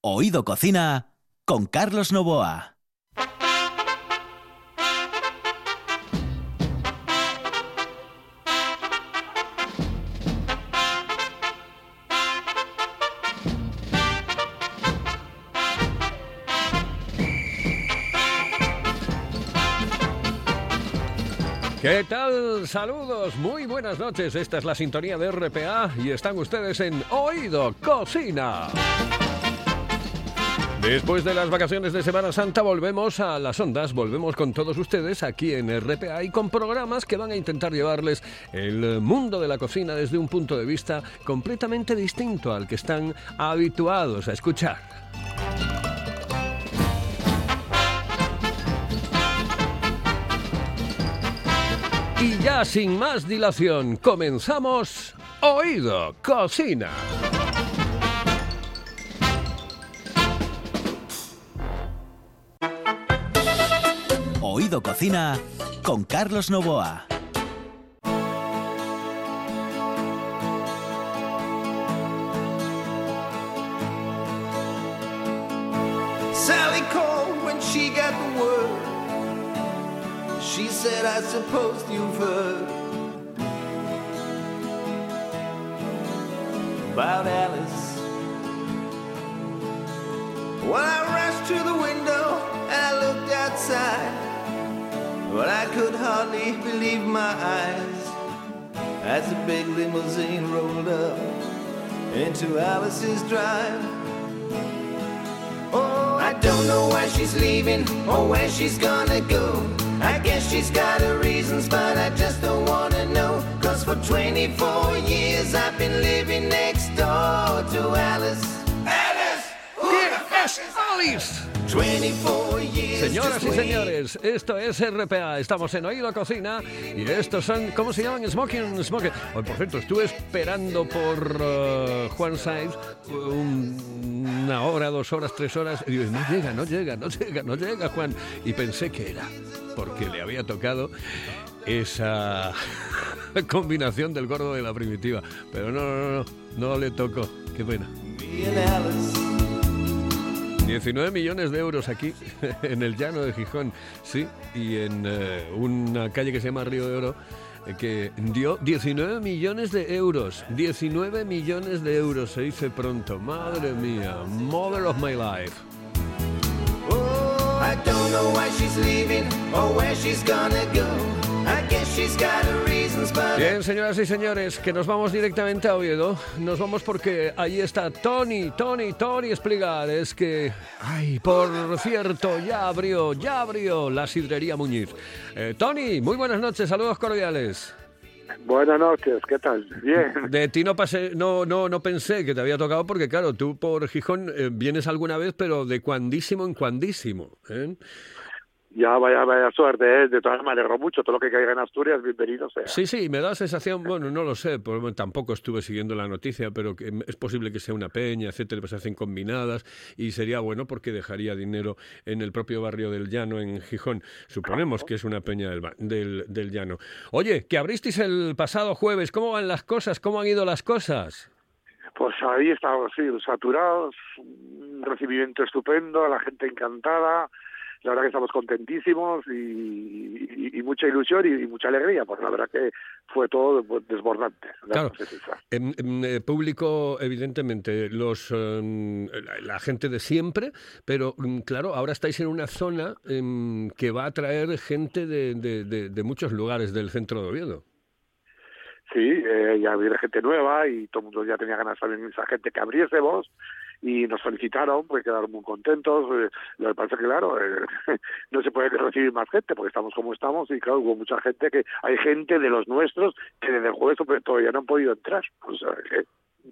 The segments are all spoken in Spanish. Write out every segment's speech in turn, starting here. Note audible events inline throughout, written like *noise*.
Oído Cocina con Carlos Novoa. ¿Qué tal? Saludos, muy buenas noches. Esta es la sintonía de RPA y están ustedes en Oído Cocina. Después de las vacaciones de Semana Santa volvemos a las ondas, volvemos con todos ustedes aquí en RPA y con programas que van a intentar llevarles el mundo de la cocina desde un punto de vista completamente distinto al que están habituados a escuchar. Y ya sin más dilación, comenzamos Oído Cocina. Oído Cocina con Carlos Novoa. Sally called when she got the word. She said, I suppose you've heard about Alice. I rushed to the window and I looked outside, but I could hardly believe my eyes as the big limousine rolled up into Alice's drive. Oh, I don't know why she's leaving or where she's gonna go. I guess she's got her reasons, but I just don't wanna know. Cause for 24 years I've been living next door to Alice. Alice! Who the fuck is Alice? 24 years. Señoras y señores, esto es RPA, estamos en Oído Cocina y estos son, ¿cómo se llaman? Smoking, Smoking. Oh, por cierto, estuve esperando por eh, Juan Sainz un- una hora, dos horas, tres horas y digo, no llega, no llega, no llega, no llega Juan. Y pensé que era porque le había tocado esa *laughs* combinación del gordo de la primitiva. Pero no, no, no, no le tocó. Qué pena. Me and Alice. 19 millones de euros aquí, *laughs* en el llano de Gijón, sí, y en eh, una calle que se llama Río de Oro, eh, que dio 19 millones de euros. 19 millones de euros, se dice pronto. Madre mía, mother of my life. Oh, I don't know why she's leaving or where she's gonna go. I guess she's got Bien, señoras y señores, que nos vamos directamente a Oviedo. Nos vamos porque ahí está Tony, Tony, Tony explicar. Es que, ay, por cierto, ya abrió, ya abrió la sidrería Muñiz. Eh, Tony, muy buenas noches, saludos cordiales. Buenas noches, ¿qué tal? Bien. De ti no pasé, no, no, no pensé que te había tocado porque claro, tú por Gijón eh, vienes alguna vez, pero de cuandísimo en cuandísimo. ¿eh? Ya vaya, vaya suerte, ¿eh? de todas maneras alegro mucho. Todo lo que caiga en Asturias, bienvenido sea. Sí, sí, me da la sensación, bueno, no lo sé, tampoco estuve siguiendo la noticia, pero que es posible que sea una peña, etcétera, pues se hacen combinadas y sería bueno porque dejaría dinero en el propio barrio del Llano, en Gijón. Suponemos que es una peña del, del, del Llano. Oye, que abristeis el pasado jueves, ¿cómo van las cosas? ¿Cómo han ido las cosas? Pues ahí estamos, sí, saturados, un recibimiento estupendo, la gente encantada. La verdad que estamos contentísimos y, y- y mucha ilusión y, y mucha alegría, porque la verdad que fue todo pues, desbordante. la Claro. En, en, eh, público, evidentemente, los em, la, gente de siempre, pero mm, claro, ahora estáis en una zona em, que va a atraer gente de, de- de- de muchos lugares del centro de Oviedo. Sí, eh, ya viene gente nueva y todo el mundo ya tenía ganas también de esa gente que abriésemos y nos felicitaron, pues quedaron muy contentos. eh, lo que pasa es que, claro, eh, *laughs* no se puede recibir más gente porque estamos como estamos y, claro, hubo mucha gente que hay gente de los nuestros que desde el jueves todavía no han podido entrar. O sea,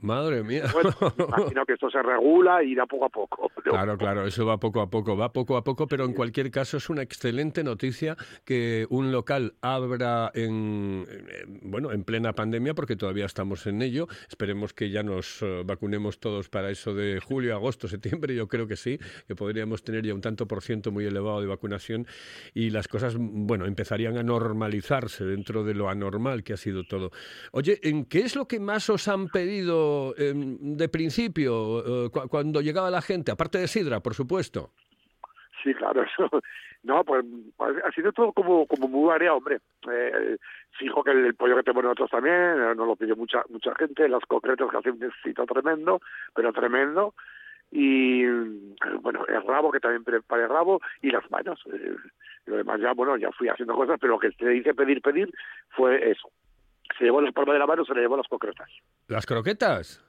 Madre mía. bueno, imagino que esto se regula y irá poco a poco. *laughs* Claro, claro, eso va poco a poco, va poco a poco, pero en cualquier caso es una excelente noticia que un local abra en, en- bueno, en plena pandemia, porque todavía estamos en ello. Esperemos que ya nos eh, vacunemos todos para eso de julio, agosto, septiembre. Yo creo que sí, que podríamos tener ya un tanto por ciento muy elevado de vacunación y las cosas, bueno, empezarían a normalizarse dentro de lo anormal que ha sido todo. Oye, ¿en qué es lo que más os han pedido em, de principio, eh, cu- cuando llegaba la gente, aparte de Sidra, por supuesto. Sí, claro, *laughs* eso. No, pues pues, ha sido todo como, como muy variado, hombre. Eh, fijo que el, pollo que tenemos nosotros también, eh, nos lo pidió mucha mucha gente, las concretas que hacen un éxito tremendo, pero tremendo. Y bueno, el rabo, que también prepara el rabo, y las manos. Eh, lo demás ya, bueno, ya fui haciendo cosas, pero lo que te dice pedir, pedir, fue eso. Se llevó la palma de la mano, se le llevó las concretas. ¿Las croquetas?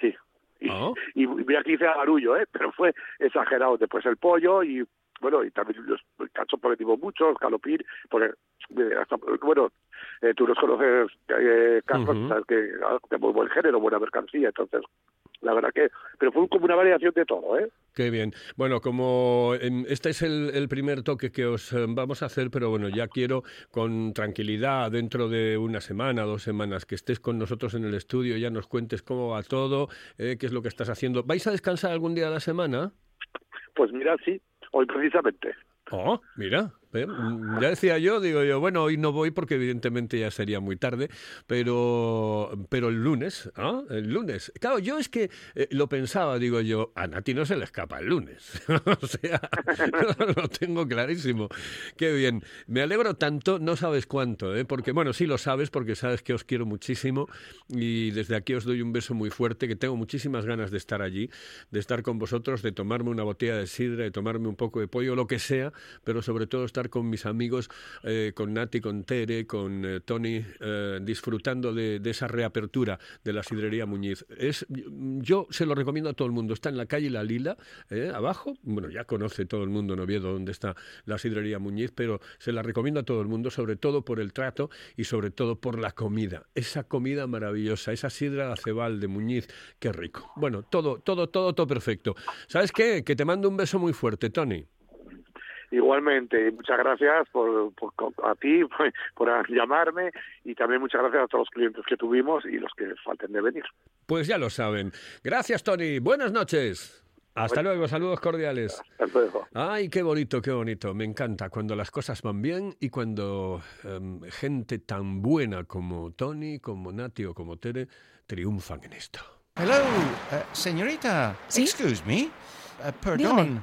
Sí. Y, Ah. y mira que hice barullo, ¿eh? *laughs* pero fue exagerado. Después el pollo y, bueno, y también los cachos porque digo muchos, calopín, porque, hasta, bueno, eh, tú los conoces, eh, Carlos, sabes que ah, de muy buen género, buena mercancía, entonces, la verdad que, pero fue como una variación de todo, ¿eh? Qué bien. Bueno, como em, este es el, el primer toque que os em, vamos a hacer, pero bueno, ya quiero con tranquilidad, dentro de una semana, dos semanas, que estés con nosotros en el estudio, ya nos cuentes cómo va todo, eh, qué es lo que estás haciendo. ¿Vais a descansar algún día de la semana? Pues mira, sí, hoy precisamente. Oh, mira, eh, mm, ya decía yo, digo yo, bueno, hoy no voy porque evidentemente ya sería muy tarde, pero, pero el lunes, ¿ah? El lunes. Claro, yo es que eh, lo pensaba, digo yo, a Nati no se le escapa el lunes. *laughs* o sea, *laughs* lo tengo clarísimo. Qué bien. Me alegro tanto, no sabes cuánto, ¿eh? porque, bueno, sí lo sabes porque sabes que os quiero muchísimo y desde aquí os doy un beso muy fuerte, que tengo muchísimas ganas de estar allí, de estar con vosotros, de tomarme una botella de sidra, de tomarme un poco de pollo, lo que sea, pero sobre todo estar con mis amigos, eh, con Nati, con Tere, con eh, Tony, eh, disfrutando de, esa reapertura de la sidrería Muñiz. Es, yo se lo recomiendo a todo el mundo. Está en la calle La Lila, abajo. Bueno, ya conoce todo el mundo en Oviedo dónde está la sidrería Muñiz, pero se la recomiendo a todo el mundo, sobre todo por el trato y sobre todo por la comida. Esa comida maravillosa, esa sidra de acebal de Muñiz, qué rico. Bueno, todo, todo, todo, todo perfecto. ¿Sabes qué? Que te mando un beso muy fuerte, Tony. Igualmente, muchas gracias por, por- a ti *laughs* por, por llamarme y también muchas gracias a todos los clientes que tuvimos y los que falten de venir. Pues ya lo saben. Gracias, Tony. Buenas noches. Hasta luego. Saludos cordiales. Hasta luego. Ay, qué bonito, qué bonito. Me encanta cuando las cosas van bien y cuando em, gente tan buena como Tony, como Nati o como Tere triunfan en esto. Hello, eh, señorita. ¿Sí? Excuse me. Eh, perdón.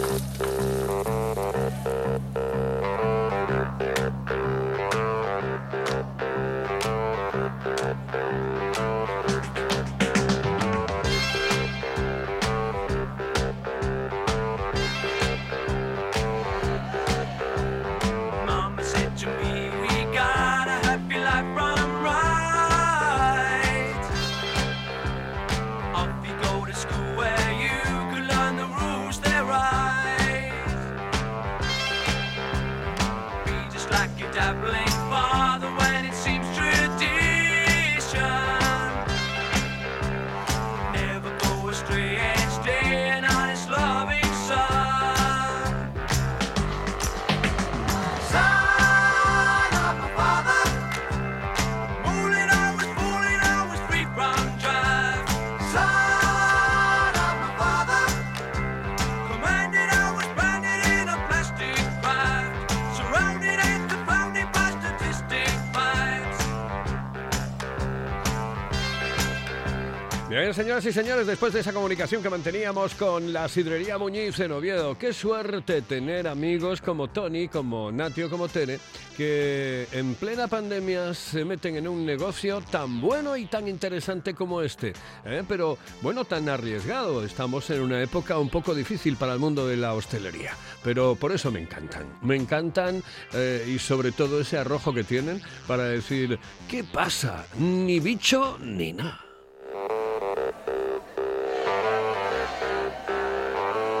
Bien, señoras y señores, después de esa comunicación que manteníamos con la sidrería Muñiz en Oviedo, qué suerte tener amigos como Tony, como Natio, como Tere, que en plena pandemia se meten en un negocio tan bueno y tan interesante como este. ¿eh? Pero, bueno, tan arriesgado. Estamos en una época un poco difícil para el mundo de la hostelería. Pero por eso me encantan. Me encantan eh, y sobre todo ese arrojo que tienen para decir, ¿qué pasa? Ni bicho ni nada.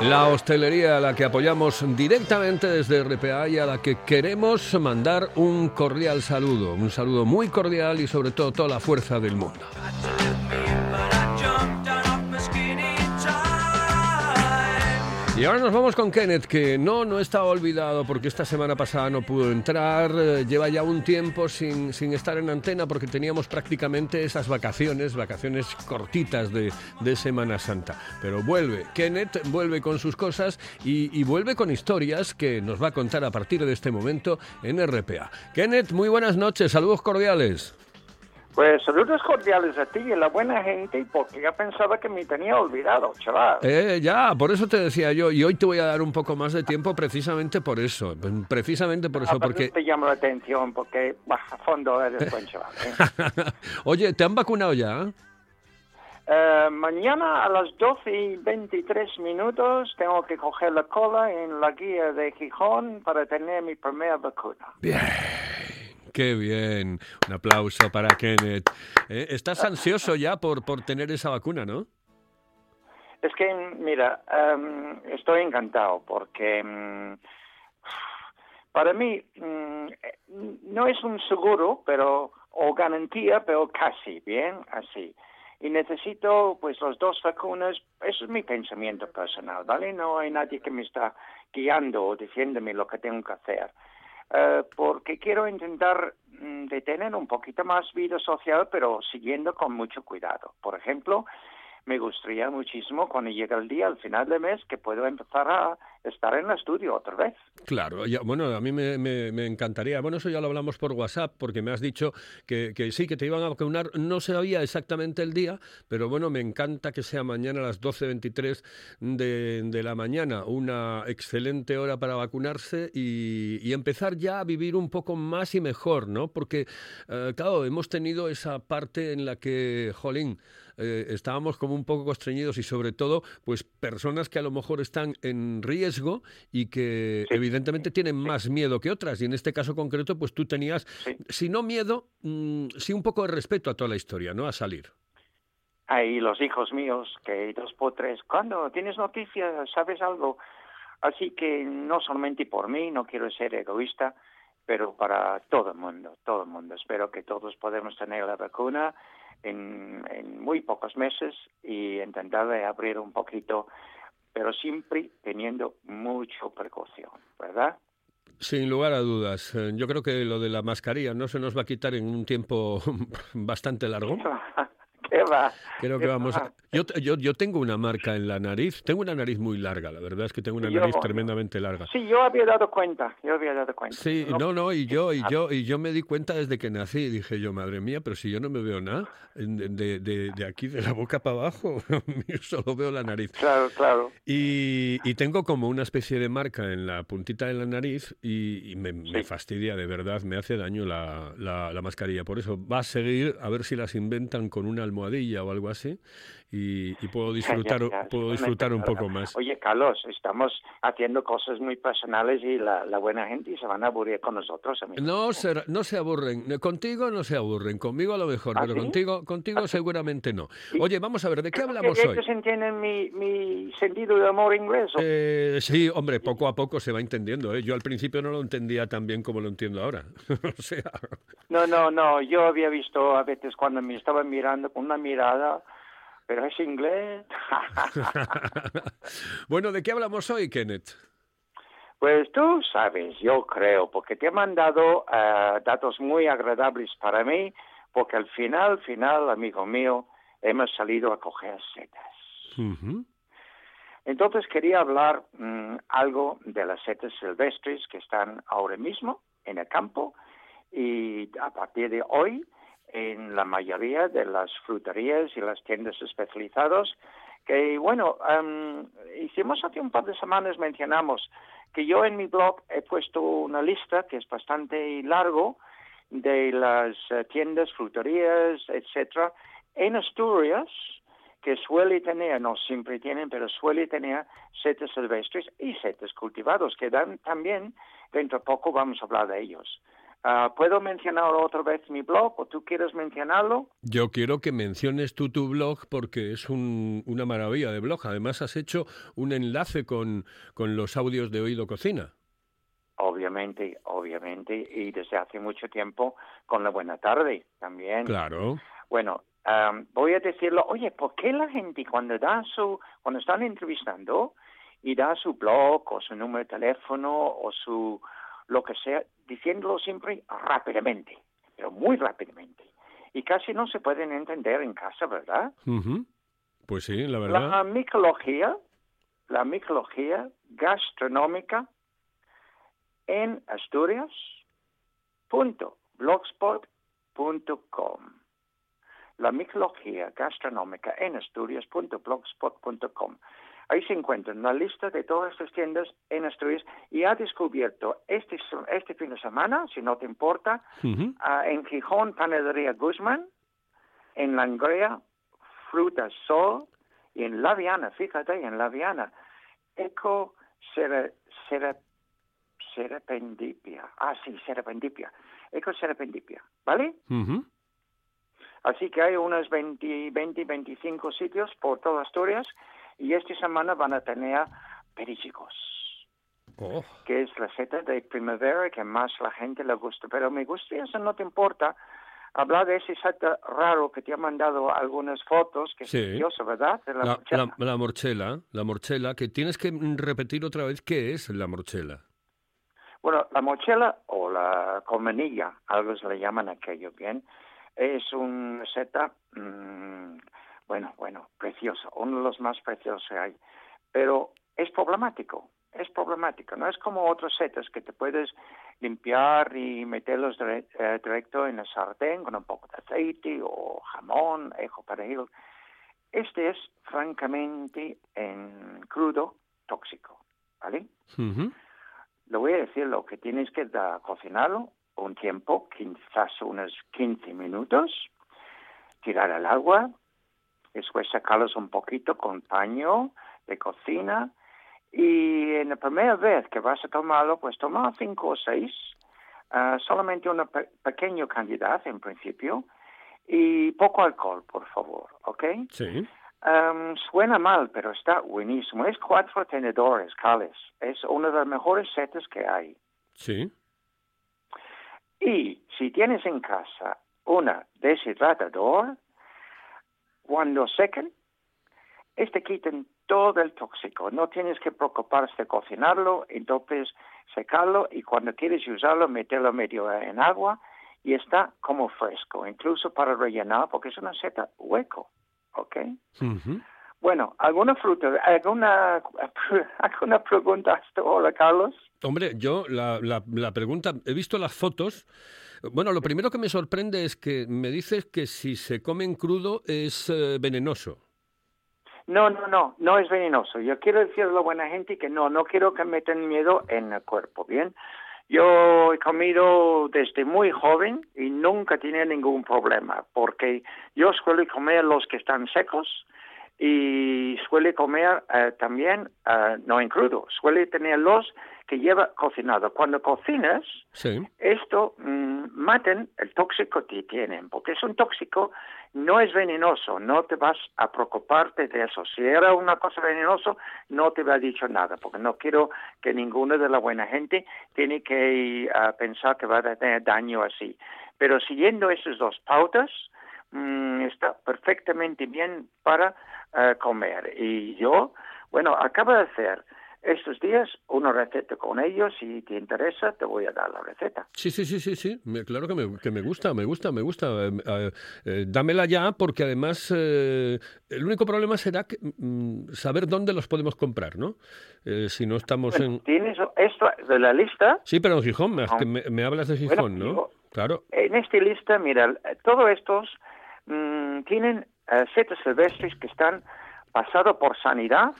La hostelería a la que apoyamos directamente desde RPA y a la que queremos mandar un cordial saludo, un saludo muy cordial y sobre todo toda la fuerza del mundo. Y ahora nos vamos con Kenneth, que no, no está olvidado porque esta semana pasada no pudo entrar, eh, lleva ya un tiempo sin, sin estar en antena porque teníamos prácticamente esas vacaciones, vacaciones cortitas de, de Semana Santa. Pero vuelve, Kenneth vuelve con sus cosas y, y vuelve con historias que nos va a contar a partir de este momento en RPA. Kenneth, muy buenas noches, saludos cordiales. Pues saludos cordiales a ti y a la buena gente, porque ya pensaba que me tenía olvidado, chaval. Eh, ya, por eso te decía yo, y hoy te voy a dar un poco más de tiempo precisamente por eso, precisamente por eso, porque... te llamo la atención, porque a fondo eres buen chaval. ¿eh? *laughs* Oye, ¿te han vacunado ya? Eh, mañana a las 12 y 23 minutos tengo que coger la cola en la guía de Gijón para tener mi primera vacuna. Bien, qué bien. Un aplauso para Kenneth. Eh, Estás ansioso ya por, por tener esa vacuna, ¿no? Es que, mira, em, estoy encantado porque mm, para mí mm, eh, no es un seguro, pero o garantía, pero casi, bien, así. Y necesito, pues, las dos vacunas. Eso es mi pensamiento personal, ¿vale? No hay nadie que me está guiando o diciéndome lo que tengo que hacer. Eh, porque quiero intentar mm, de tener un poquito más vida social, pero siguiendo con mucho cuidado. Por ejemplo, me gustaría muchísimo cuando llegue el día, al final del mes, que puedo empezar a estar en el estudio otra vez. Claro, ya- bueno, a mí me, encantaría. Bueno, eso ya lo hablamos por WhatsApp, porque me has dicho que, sí, que te iban a vacunar. No sabía exactamente el día, pero bueno, me encanta que sea mañana a las 12.23 de, de la mañana. Una excelente hora para vacunarse y, y empezar ya a vivir un poco más y mejor, ¿no? Porque, eh, claro, hemos tenido esa parte en la que, jolín, eh, estábamos como un poco constreñidos y sobre todo, pues personas que a lo mejor están en riesgo y que Sí. evidentemente tienen más miedo que otras. Y en este caso concreto, pues tú tenías, si no miedo, mm, sí un poco de respeto a toda la historia, ¿no? A salir. Ahí los hijos míos, que dos por tres, cuando tienes noticias, sabes algo. Así que no solamente por mí, no quiero ser egoísta, pero para todo el mundo, todo el mundo. Espero que todos podamos tener la vacuna en, en muy pocos meses y intentar abrir un poquito, pero siempre teniendo mucho precaución, ¿verdad? Sin lugar a dudas. Eh, Yo creo que lo de la mascarilla no se nos va a quitar en un tiempo *laughs* bastante largo. *laughs* ¿Qué va? Creo que ¿Qué vamos a... Yo, yo, yo tengo una marca en la nariz. Tengo una nariz muy larga, la verdad es que tengo una Yo- nariz tremendamente larga. Sí, yo había dado cuenta, yo había dado cuenta. Sí, no, no, y yo, y yo, y yo me di cuenta desde que nací, dije yo, madre mía, pero si yo no me veo nada, de, de- de- aquí, de la boca para abajo, *laughs* solo veo la nariz. Claro, claro. Y, y tengo como una especie de marca en la puntita de la nariz y, y me, me Sí. fastidia, de verdad, me hace daño la, la- la mascarilla. Por eso va a seguir a ver si las inventan con una almohadilla o algo así y, y puedo disfrutar, Ya, ya, puedo disfrutar un poco más. Oye, Carlos, estamos haciendo cosas muy personales y la, la buena gente se van a aburrir con nosotros. amigo. No se, no se aburren. Contigo no se aburren. Conmigo a lo mejor, ¿Ah, pero sí? contigo, contigo seguramente no. Oye, vamos a ver, ¿de qué hablamos que hoy? ellos entienden mi, mi sentido de amor inglés. Eh, sí, hombre, poco a poco se va entendiendo. ¿eh? Yo al principio no lo entendía tan bien como lo entiendo ahora. *laughs* o sea, No, no, no. Yo había visto a veces cuando me estaban mirando con una mirada, pero es inglés. *laughs* bueno, ¿de qué hablamos hoy, Kenneth? Pues tú sabes, yo creo, porque te he mandado eh, datos muy agradables para mí, porque al final, final, amigo mío, hemos salido a coger setas. Entonces quería hablar mm, algo de las setas silvestres que están ahora mismo en el campo y a partir de hoy en la mayoría de las fruterías y las tiendas especializadas. Que bueno, em, hicimos hace un par de semanas, mencionamos que yo en mi blog he puesto una lista que es bastante largo de las eh, tiendas, fruterías, etcétera, en Asturias, que suele tener, no siempre tienen, pero suele tener setas silvestres y setas cultivados, que dan también, dentro de poco vamos a hablar de ellos. Ah, ¿Puedo mencionar otra vez mi blog o tú quieres mencionarlo? Yo quiero que menciones tú tu blog porque es un- una maravilla de blog. Además has hecho un enlace con, con los audios de Oído Cocina. Obviamente, obviamente, y desde hace mucho tiempo con la Buena Tarde también. Claro. Bueno, am, voy a decirlo, oye, ¿por qué la gente cuando da su, cuando están entrevistando y da su blog o su número de teléfono o su lo que sea, diciéndolo siempre rápidamente, pero muy rápidamente? Y casi no se pueden entender en casa, ¿verdad? Pues sí, la verdad. La micología, la micología gastronómica en Asturias punto blogspot punto com. La micología gastronómica en Asturias punto blogspot punto com. Ahí se encuentra una lista de todas estas tiendas en Asturias y ha descubierto este, este fin de semana, si no te importa, ah, en Gijón, Panadería Guzmán, en Langrea, Frutas Sol, y en La Viana, fíjate, en La Viana, Eco Serapendipia. Ah, sí, Serapendipia. Eco Serapendipia, ¿vale? Así que hay unos 20, 20, 25 sitios por toda Asturias y esta semana van a tener perísicos, Oh. que es la seta de primavera que más la gente le gusta. Pero me gustaría, si no te importa, hablar de ese seta raro que te ha mandado algunas fotos, que Sí. es precioso, ¿verdad? De la La, morchela. la- la morchela, la morchela, que tienes que repetir otra vez qué es la morchela. Bueno, la mochila o la colmenilla, algo se le llaman aquello, ¿bien? Es un seta, mm, bueno, bueno, precioso, uno de los más preciosos que hay, pero es problemático, es problemático, no es como otros setas que te puedes limpiar y meterlos eh, directo en el sartén con un poco de aceite o jamón, ejo perejil. Este es francamente en crudo tóxico, ¿vale? Le voy a decir lo que tienes que da- cocinarlo un tiempo, quizás unos 15 minutos, tirar al agua, después sacarlos un poquito con paño de cocina y en la primera vez que vas a tomarlo, pues toma cinco o seis, ah, solamente una pe- pequeña cantidad en principio y poco alcohol, por favor, ¿ok? Sí. Um, suena mal, pero está buenísimo. Es cuatro tenedores, Carles. Es una de las mejores setas que hay. Sí. Y si tienes en casa una deshidratador, cuando sequen, este quitan todo el tóxico. No tienes que preocuparse de cocinarlo, entonces secarlo y cuando quieres usarlo, meterlo medio en agua y está como fresco, incluso para rellenar, porque es una seta hueco. ¿Ok? Bueno, ¿alguna fruta, alguna, *laughs* alguna pregunta hasta ahora, Carlos? Hombre, yo la, la, la pregunta, he visto las fotos. Bueno, lo primero que me sorprende es que me dices que si se comen crudo es eh, venenoso. No, no, no, no es venenoso. Yo quiero decirle a la buena gente que no, no quiero que metan miedo en el cuerpo, ¿bien? Yo he comido desde muy joven y nunca tenía ningún problema, porque yo suelo comer los que están secos y suele comer eh, también, eh, no en crudo, suele tener los que lleva cocinado. Cuando cocinas, Sí. esto mm, maten el tóxico que tienen, porque es un tóxico, no es venenoso, no te vas a preocuparte de eso. Si era una cosa venenosa, no te había dicho nada, porque no quiero que ninguno de la buena gente tiene que pensar que va a tener daño así. Pero siguiendo esas dos pautas, mm, está perfectamente bien para ah, comer. Y yo, bueno, acabo de hacer estos días una receta con ellos. Si te interesa, te voy a dar la receta. Sí, sí, sí, sí, sí. Me- claro que me, que me gusta, me gusta, me gusta. Eh, eh, eh, dámela ya porque además eh, el único problema será que, mm, saber dónde los podemos comprar, ¿no? Eh, si no estamos Bueno, en... tienes esto de la lista. Sí, pero en Gijón, me, me, me hablas de Bueno, Gijón, ¿no? digo, Claro. En esta lista, mira, todos estos mm, tienen eh, setas silvestres que están pasados por sanidad,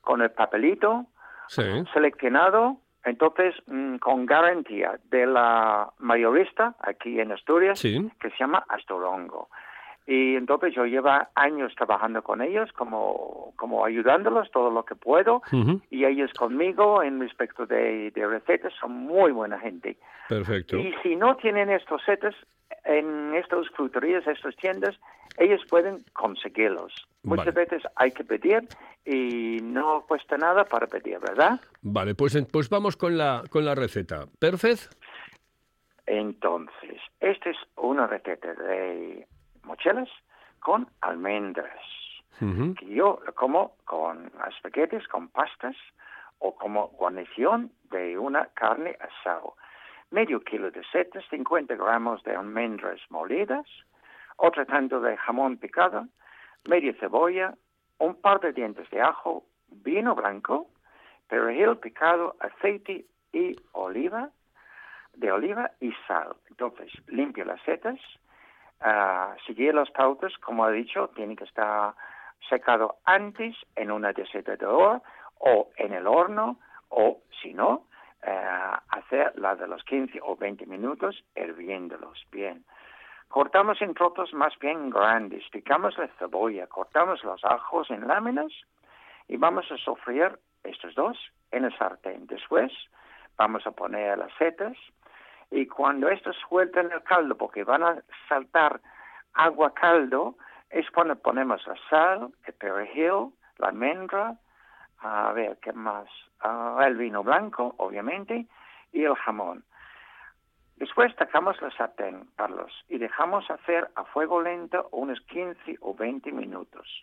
con el papelito, Sí. seleccionado, entonces mm, con garantía de la mayorista aquí en Asturias, Sí. que se llama Astorongo. Y entonces yo llevo años trabajando con ellos, como, como ayudándolos todo lo que puedo, y ellos conmigo en respecto de, de recetas son muy buena gente. Perfecto. Y si no tienen estos setas en estas fruterías, estas tiendas, ellos pueden conseguirlos. Muchas Vale. veces hay que pedir y no cuesta nada para pedir, ¿verdad? Vale, pues, pues vamos con la, con la receta. Perfecto. Entonces, esta es una receta de mochelas con almendras, que yo como con espaguetis, con pastas o como guarnición de una carne asado. Medio kilo de setas, 50 gramos de almendras molidas, otro tanto de jamón picado, media cebolla, un par de dientes de ajo, vino blanco, perejil picado, aceite y oliva, de oliva y sal. Entonces, limpio las setas, ah, seguir las pautas, como he dicho, tiene que estar secado antes en una desetadora o en el horno, o si no, ah, hacer la de los 15 o 20 minutos hirviéndolos bien. Cortamos en trozos más bien grandes, picamos la cebolla, cortamos los ajos en láminas y vamos a sofreír estos dos en el sartén. Después vamos a poner las setas y cuando estos suelten el caldo, porque van a saltar agua caldo, es cuando ponemos la sal, el perejil, la almendra, a ver, ¿qué más? El vino blanco, obviamente, y el jamón. Después sacamos la sartén, Carlos, y dejamos hacer a fuego lento unos 15 o 20 minutos.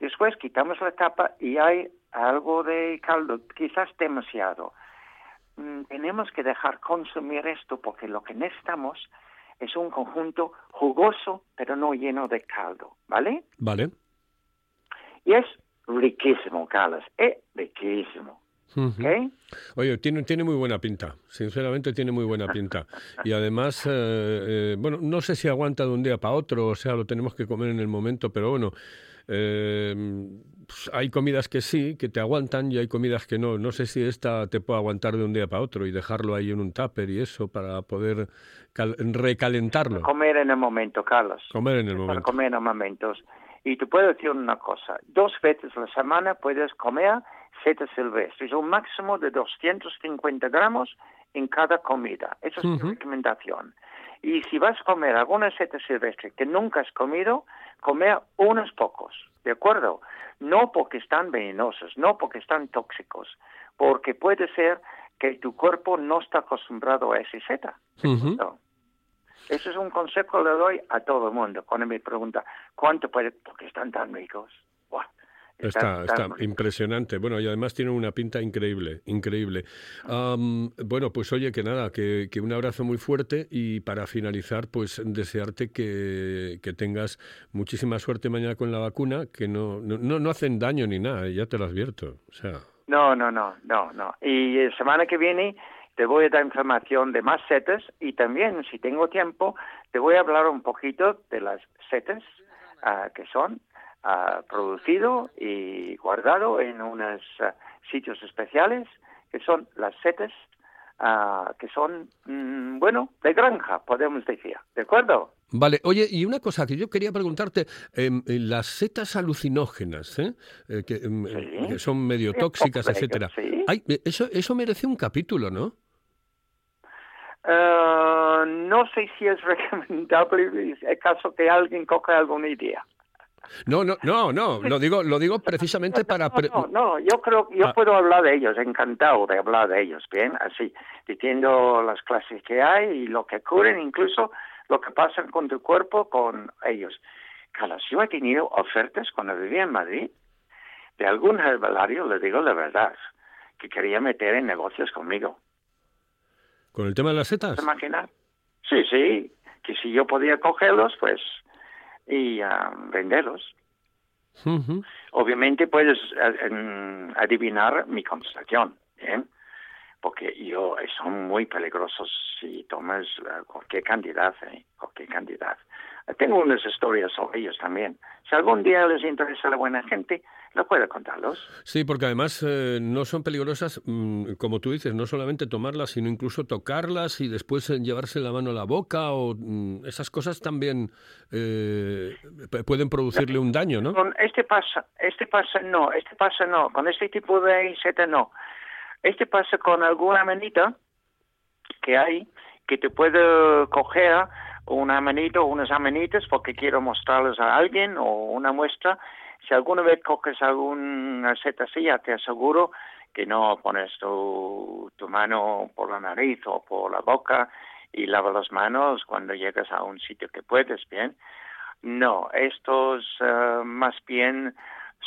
Después quitamos la tapa y hay algo de caldo, quizás demasiado. Mm, tenemos que dejar consumir esto porque lo que necesitamos es un conjunto jugoso pero no lleno de caldo, ¿vale? Vale. Y es riquísimo, Carlos, es riquísimo. Oye, tiene, tiene muy buena pinta, sinceramente tiene muy buena pinta. Y además, eh, eh, bueno, no sé si aguanta de un día para otro, o sea, lo tenemos que comer en el momento, pero bueno, eh, pues hay comidas que sí, que te aguantan y hay comidas que no. No sé si esta te puede aguantar de un día para otro y dejarlo ahí en un tupper y eso para poder cal- recalentarlo. Comer en el momento, Carlos. Comer en el para momento. comer en momentos. Y te puedo decir una cosa, dos veces a la semana puedes comer setas silvestres, un máximo de 250 gramos en cada comida. Esa es Ujú. mi recomendación. Y si vas a comer alguna seta silvestre que nunca has comido, comer unos pocos, ¿de acuerdo? No porque están venenosos, no porque están tóxicos, porque puede ser que tu cuerpo no está acostumbrado a seta. ¿de Ujú. acuerdo? Eso es un consejo que le doy a todo el mundo cuando me pregunta cuánto puede, porque están tan ricos. Está, está impresionante. Bueno, y además tiene una pinta increíble, increíble. Am, bueno, pues oye, que nada, que, que un abrazo muy fuerte y para finalizar, pues desearte que, que tengas muchísima suerte mañana con la vacuna, que no, no, no, hacen daño ni nada, ya te lo advierto. O sea, No, no, no, no, no. Y eh, semana que viene te voy a dar información de más setas y también, si tengo tiempo, te voy a hablar un poquito de las setas ah, que son ah, producido y guardado en unos ah, sitios especiales, que son las setas ah, que son, mm, bueno, de granja, podemos decir. ¿De acuerdo? Vale, oye, y una cosa que yo quería preguntarte, em, eh, las setas alucinógenas, ¿eh? Eh, que, em, Sí. eh, que son medio tóxicas, etcétera. ello, sí. Ay, eso, eso merece un capítulo, ¿no? Ah, no sé si es *laughs* recomendable, es caso que alguien coja alguna idea. No, no, no, no, lo digo, lo digo precisamente para... pre- No, no, yo creo yo Ah. puedo hablar de ellos, encantado de hablar de ellos, bien, así, diciendo las clases que hay y lo que ocurren, incluso lo que pasa con tu cuerpo con ellos. Carlos, yo he tenido ofertas cuando vivía en Madrid de algún herbalario, le digo la verdad, que quería meter en negocios conmigo. ¿Con el tema de las setas? ¿Te imaginas? Sí, sí, que si yo podía cogerlos, pues, y ah, venderlos. Obviamente puedes eh, em, adivinar mi conversación, ¿bien? porque yo son muy peligrosos si tomas eh, cualquier cantidad, ¿eh? cualquier cantidad. Tengo unas historias sobre ellos también. Si algún día les interesa a la buena gente, lo puedo contarlos. Sí, porque además eh, no son peligrosas, mm, como tú dices, no solamente tomarlas, sino incluso tocarlas y después eh, llevarse la mano a la boca o mm, esas cosas también eh, pueden producirle un daño, ¿no? Con este pasa, este pasa no, este pasa no, con este tipo de insecto no. Este pasa con alguna manita que hay que te puede coger una manita o unas amanitas porque quiero mostrarles a alguien o una muestra. Si alguna vez coges alguna ya te aseguro que no pones tu, tu mano por la nariz o por la boca y lava las manos cuando llegas a un sitio que puedes, ¿bien? No, estos eh, más bien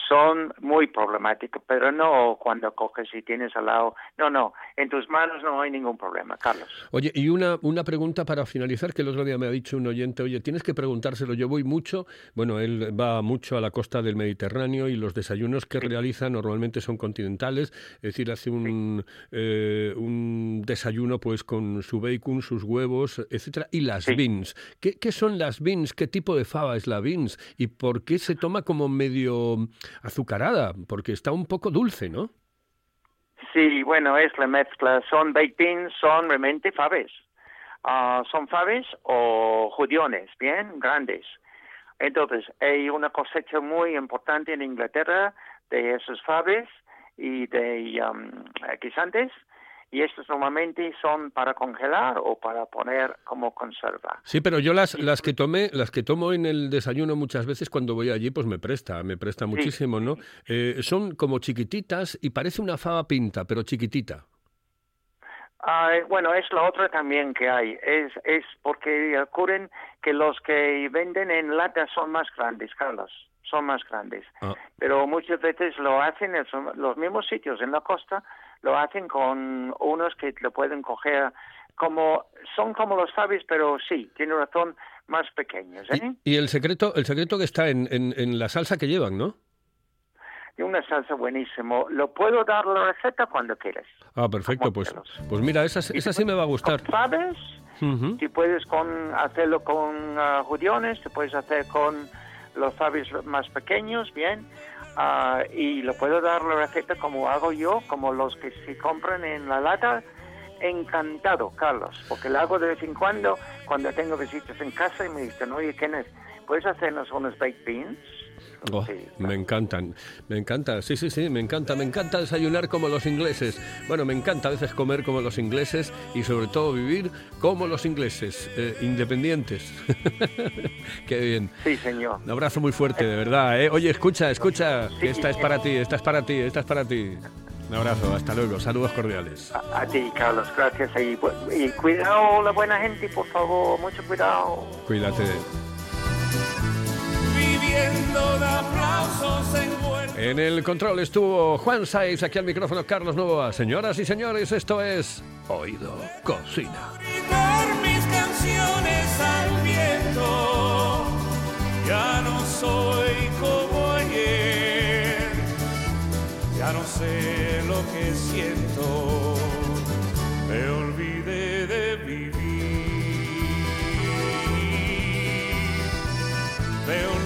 son muy problemáticos, pero no cuando coges y tienes al lado. No, no, en tus manos no hay ningún problema, Carlos. Oye, y una, una pregunta para finalizar, que el otro día me ha dicho un oyente, oye, tienes que preguntárselo, yo voy mucho, bueno, él va mucho a la costa del Mediterráneo y los desayunos que realiza normalmente son continentales, es decir, hace un, eh, un desayuno pues con su bacon, sus huevos, etcétera, y las Sí. beans. ¿Qué, ¿Qué son las beans? ¿Qué tipo de fava es la beans? ¿Y por qué se toma como medio azucarada? Porque está un poco dulce, ¿no? Sí, bueno, es la mezcla. Son baked son realmente faves. Ah, son faves o judiones, bien, grandes. Entonces, hay una cosecha muy importante en Inglaterra de esos faves y de um, guisantes. Y estos normalmente son para congelar o para poner como conserva. Sí, pero yo las, las que tomé, las que tomo en el desayuno muchas veces cuando voy allí, pues me presta, me presta muchísimo, ¿no? Eh, son como chiquititas y parece una fava pinta, pero chiquitita. Ah, bueno, es la otra también que hay. Es, es porque ocurren que los que venden en lata son más grandes, Carlos. Son más grandes. Ah. Pero muchas veces lo hacen en los mismos sitios en la costa, lo hacen con unos que lo pueden coger como, son como los faves, pero sí, tiene razón, más pequeños, ¿eh? Y, y el secreto, el secreto que está en, en, en la salsa que llevan, ¿no? Y una salsa buenísimo. Lo puedo dar la receta cuando quieras. Ah, perfecto, pues, pues mira, esa, esa sí me va a gustar. Faves, Ujú. Si puedes con, hacerlo con ah, judiones, te puedes hacer con los faves más pequeños, bien. Ah, y lo puedo dar la receta como hago yo, como los que se compran en la lata. Encantado, Carlos, porque lo hago de vez en cuando, cuando tengo visitas en casa y me dicen, oye, Kenneth, ¿puedes hacernos unos baked beans? Oh, me encantan, me encanta, sí, sí, sí, me encanta, me encanta desayunar como los ingleses. Bueno, me encanta a veces comer como los ingleses y sobre todo vivir como los ingleses, eh, independientes. *laughs* Qué bien. Sí, señor. Un abrazo muy fuerte, de verdad. ¿eh? Oye, escucha, escucha, que esta es para ti, esta es para ti, esta es para ti. Un abrazo, hasta luego, saludos cordiales. A, a ti, Carlos, gracias. Y, y cuidado la buena gente, por favor, mucho cuidado. Cuídate. Sirviendo de aplausos en en el control estuvo Juan Saiz, aquí al micrófono Carlos Novoa. Señoras y señores, esto es Oído Cocina. Gritar mis canciones al viento, ya no soy como ayer, ya no sé lo que siento, me olvidé de vivir, me olvidé